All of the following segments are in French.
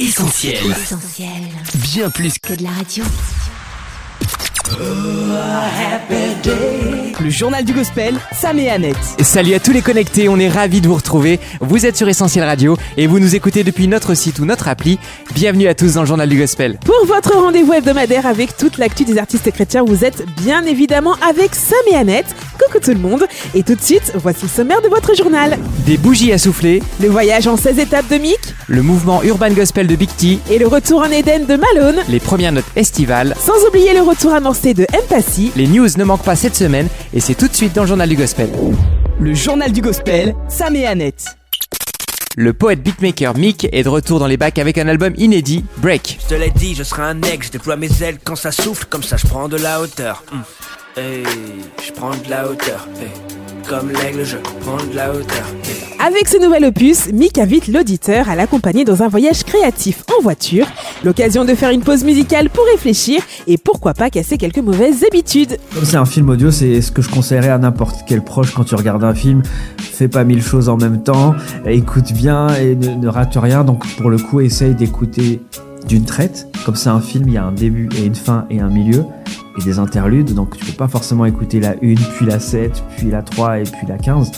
Essentiel. Essentiel. Bien plus que Que de la radio. Le journal du gospel, Sam et Annette. Salut à tous les connectés, on est ravis de vous retrouver. Vous êtes sur Essentiel Radio et vous nous écoutez depuis notre site ou notre appli. Bienvenue à tous dans le journal du gospel. Pour votre rendez-vous hebdomadaire avec toute l'actu des artistes chrétiens, vous êtes bien évidemment avec Sam et Annette. Coucou tout le monde. Et tout de suite, voici le sommaire de votre journal. Des bougies à souffler, Le voyage en 16 étapes de Mick le mouvement Urban Gospel de Big T, et le retour en Éden de Malone. les premières notes estivales. Sans oublier le retour amorcé de Empathy. Les news ne manquent pas cette semaine et c'est tout de suite dans le journal du gospel. Le journal du gospel, Sam et Annette. Le poète beatmaker Mick est de retour dans les bacs avec un album inédit, Break. Je te l'ai dit, je serai un aigle, je déploie mes ailes quand ça souffle, comme ça je prends de la hauteur. Hum. Hey, je prends de la hauteur. Hey. Comme l'aigle, je prends de la hauteur. Hey. Avec ce nouvel opus, Mick invite l'auditeur à l'accompagner dans un voyage créatif en voiture, l'occasion de faire une pause musicale pour réfléchir et pourquoi pas casser quelques mauvaises habitudes. Comme c'est un film audio, c'est ce que je conseillerais à n'importe quel proche quand tu regardes un film. Fais pas mille choses en même temps, écoute bien et ne, ne rate rien. Donc pour le coup, essaye d'écouter d'une traite. Comme c'est un film, il y a un début et une fin et un milieu des interludes. Donc tu peux pas forcément écouter la 1, puis la 7, puis la 3 et puis la 15.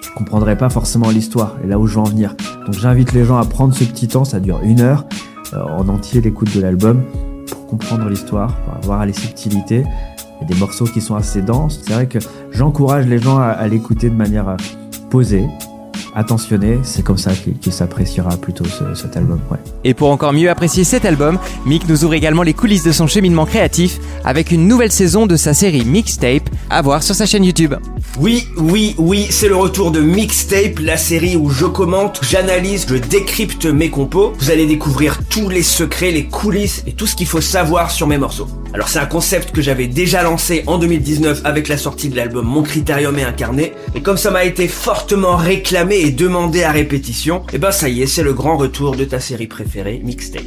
Tu comprendrais pas forcément l'histoire et là où je veux en venir. Donc j'invite les gens à prendre ce petit temps, ça dure une heure euh, en entier l'écoute de l'album pour comprendre l'histoire, pour voir les subtilités. Il y a des morceaux qui sont assez denses. C'est vrai que j'encourage les gens à, à l'écouter de manière euh, posée, attentionnée. C'est comme ça qu'il qu'il s'appréciera plutôt ce- cet album. Ouais. Et pour encore mieux apprécier cet album, Mick nous ouvre également les coulisses de son cheminement créatif avec une nouvelle saison de sa série Mixtape à voir sur sa chaîne YouTube. Oui, oui, oui, c'est le retour de Mixtape, la série où je commente, j'analyse, je décrypte mes compos. Vous allez découvrir tous les secrets, les coulisses et tout ce qu'il faut savoir sur mes morceaux. Alors c'est un concept que j'avais déjà lancé en 2019 avec la sortie de l'album Mon Critérium est incarné. Et comme ça m'a été fortement réclamé et demandé à répétition, et ben ça y est, c'est le grand retour de ta série préférée, Mixtape.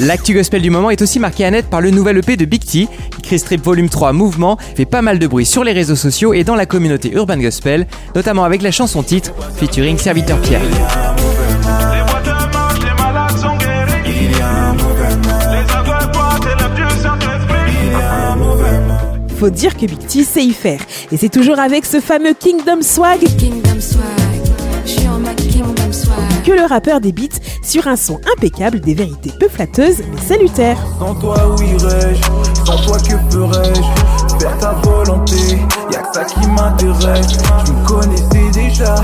L'actu gospel du moment est aussi marqué à net par le nouvel EP de Big T. Chris Strip Volume 3 Mouvement fait pas mal de bruit sur les réseaux sociaux et dans la communauté Urban Gospel, notamment avec la chanson titre featuring Serviteur Pierre. Faut dire que Big T sait y faire. Et c'est toujours avec ce fameux Kingdom Swag Kingdom Swag. Le rappeur débite sur un son impeccable des vérités peu flatteuses mais salutaires. Faire ta volonté, y'a que ça qui m'intéresse. Je me connaissais déjà,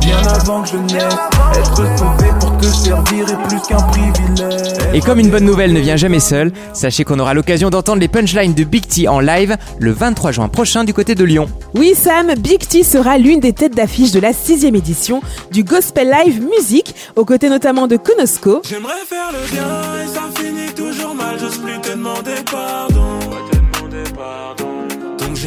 bien avant que je naisse. Être sauvé pour te servir est plus qu'un privilège. Et comme une bonne nouvelle ne vient jamais seule, sachez qu'on aura l'occasion d'entendre les punchlines de Big T en live le 23 juin prochain du côté de Lyon. Oui Sam, Big T sera l'une des têtes d'affiche de la sixième édition du Gospel Live Music, aux côtés notamment de Konosko, J'aimerais faire le bien et ça finit toujours mal. J'ose plus te demander pardon.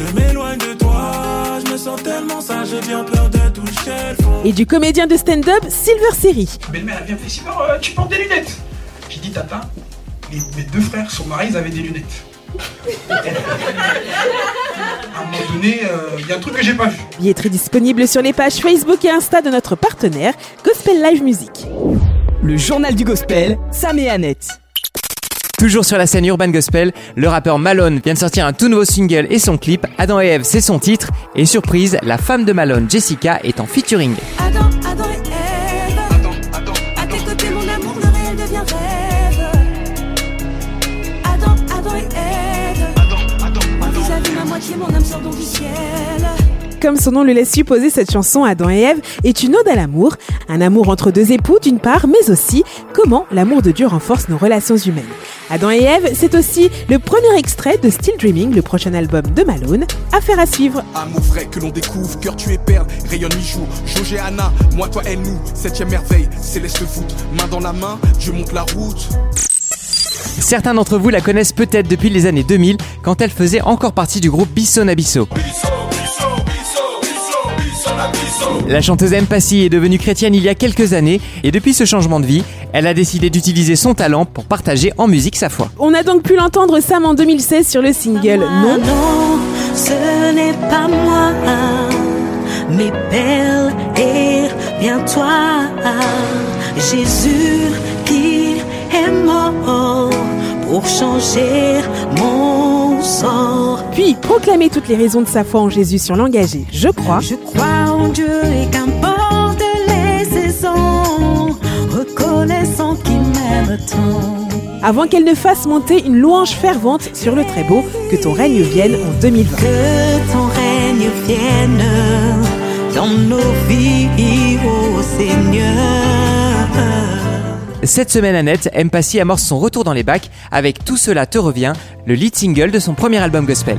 Je m'éloigne de toi. Je me sens tellement sale, j'ai bien peur de toucher le fond. et du comédien de stand-up Silver Seri. Belle-mère, elle vient fait euh, tu portes des lunettes J'ai dit, Tata, mes, mes deux frères sont mariés, ils avaient des lunettes. à un moment donné, il y a un truc que j'ai pas vu. Billetterie disponible sur les pages Facebook et Insta de notre partenaire Gospel Live Music. Le journal du gospel, Sam et Annette. Toujours sur la scène Urban Gospel, le rappeur Malone vient de sortir un tout nouveau single et son clip. Adam et Eve, c'est son titre. Et surprise, la femme de Malone, Jessica, est en featuring. Adam, Adam et Ève. Attends, attends, À tes côtés, mon amour, le réel devient rêve. Adam, Adam et Ève. attends, attends, En attends. vis-à-vis ma moitié, mon âme sort donc du ciel. Comme son nom le laisse supposer, cette chanson Adam et Ève est une ode à l'amour, un amour entre deux époux d'une part, mais aussi comment l'amour de Dieu renforce nos relations humaines. Adam et Ève, c'est aussi le premier extrait de Still Dreaming, le prochain album de Malone, affaire à suivre. Amour vrai que l'on découvre, cœur tu es perle, rayonne mi-jour. Jauge et Anna, moi toi elle nous, septième merveille, céleste voûte, main dans la main, Dieu monte la route. Certains d'entre vous la connaissent peut-être depuis les années 2000, quand elle faisait encore partie du groupe Bisson Abisso. La chanteuse M. Passy est devenue chrétienne il y a quelques années et depuis ce changement de vie, elle a décidé d'utiliser son talent pour partager en musique sa foi. On a donc pu l'entendre Sam en 2016 sur le single Non. non, ce n'est pas moi, mais belle et bien toi, Jésus qui pour changer mon sort. Puis proclamer toutes les raisons de sa foi en Jésus sur l'engagé Je crois. Je crois Dieu et qu'importe les saisons, reconnaissant qu'il m'aime tant. Avant qu'elle ne fasse monter une louange fervente sur le très beau, que ton règne vienne en 2020. Que ton règne vienne dans nos vies, ô Seigneur. Cette semaine, Annette, M. Passy amorce son retour dans les bacs avec Tout cela te revient, le lead single de son premier album gospel.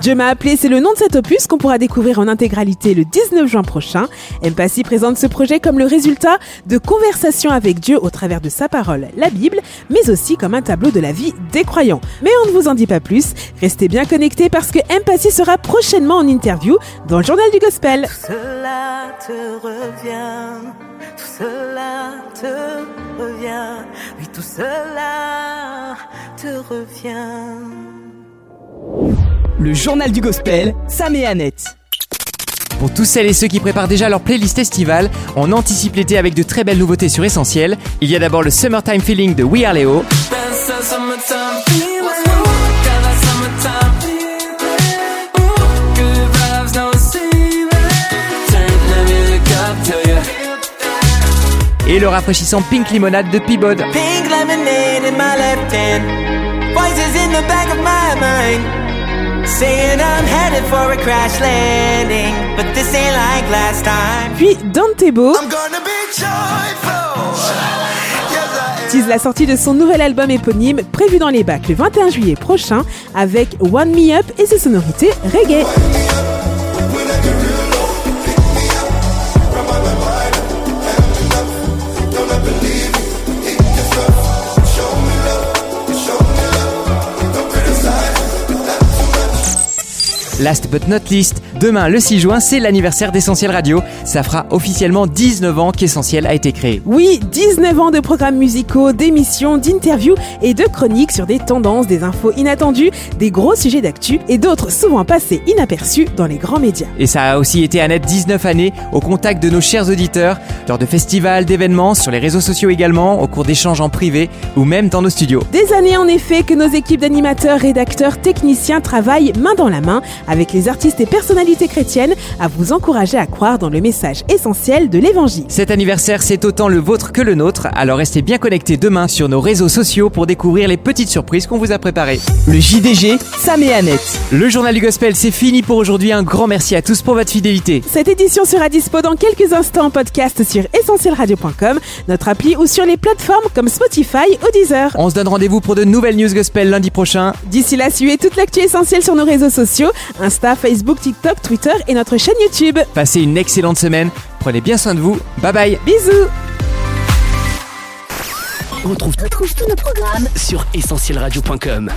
Dieu m'a appelé, c'est le nom de cet opus qu'on pourra découvrir en intégralité le 19 juin prochain. M. Passy présente ce projet comme le résultat de conversations avec Dieu au travers de sa parole, la Bible, mais aussi comme un tableau de la vie des croyants. Mais on ne vous en dit pas plus, restez bien connectés parce que M. Passy sera prochainement en interview dans le journal du gospel. Cela te revient, tout cela te revient, oui tout cela te revient. Le journal du gospel, Sam et Annette. Pour tous celles et ceux qui préparent déjà leur playlist estivale, on anticipe l'été avec de très belles nouveautés sur Essentiel. Il y a d'abord le Summertime Feeling de We Are Leo. Et le rafraîchissant Pink Limonade de Peabod. Pink lemonade in my left hand. Voices in the back of my mind. Puis. Yes, I tease la sortie de son nouvel album éponyme prévu dans les bacs le 21 juillet prochain avec One Me Up et ses sonorités reggae. Last but not least, demain le 6 juin, c'est l'anniversaire d'Essentiel Radio. Ça fera officiellement 19 ans qu'Essentiel a été créé. Oui, 19 ans de programmes musicaux, d'émissions, d'interviews et de chroniques sur des tendances, des infos inattendues, des gros sujets d'actu et d'autres souvent passés inaperçus dans les grands médias. Et ça a aussi été Annette 19 années au contact de nos chers auditeurs, lors de festivals, d'événements, sur les réseaux sociaux également, au cours d'échanges en privé ou même dans nos studios. Des années en effet que nos équipes d'animateurs, rédacteurs, techniciens travaillent main dans la main avec les artistes et personnalités chrétiennes à vous encourager à croire dans le message essentiel de l'évangile. Cet anniversaire, c'est autant le vôtre que le nôtre, alors restez bien connectés demain sur nos réseaux sociaux pour découvrir les petites surprises qu'on vous a préparées. Le JDG, Sam et Annette. Le journal du gospel, c'est fini pour aujourd'hui. Un grand merci à tous pour votre fidélité. Cette édition sera dispo dans quelques instants en podcast sur essentielradio.com, notre appli ou sur les plateformes comme Spotify ou Deezer. On se donne rendez-vous pour de nouvelles news gospel lundi prochain. D'ici là, suivez toute l'actu essentielle sur nos réseaux sociaux, Insta, Facebook, TikTok, Twitter et notre chaîne YouTube. Passez une excellente semaine. Prenez bien soin de vous. Bye bye. Bisous On retrouve, tous nos programmes sur essentielradio.com.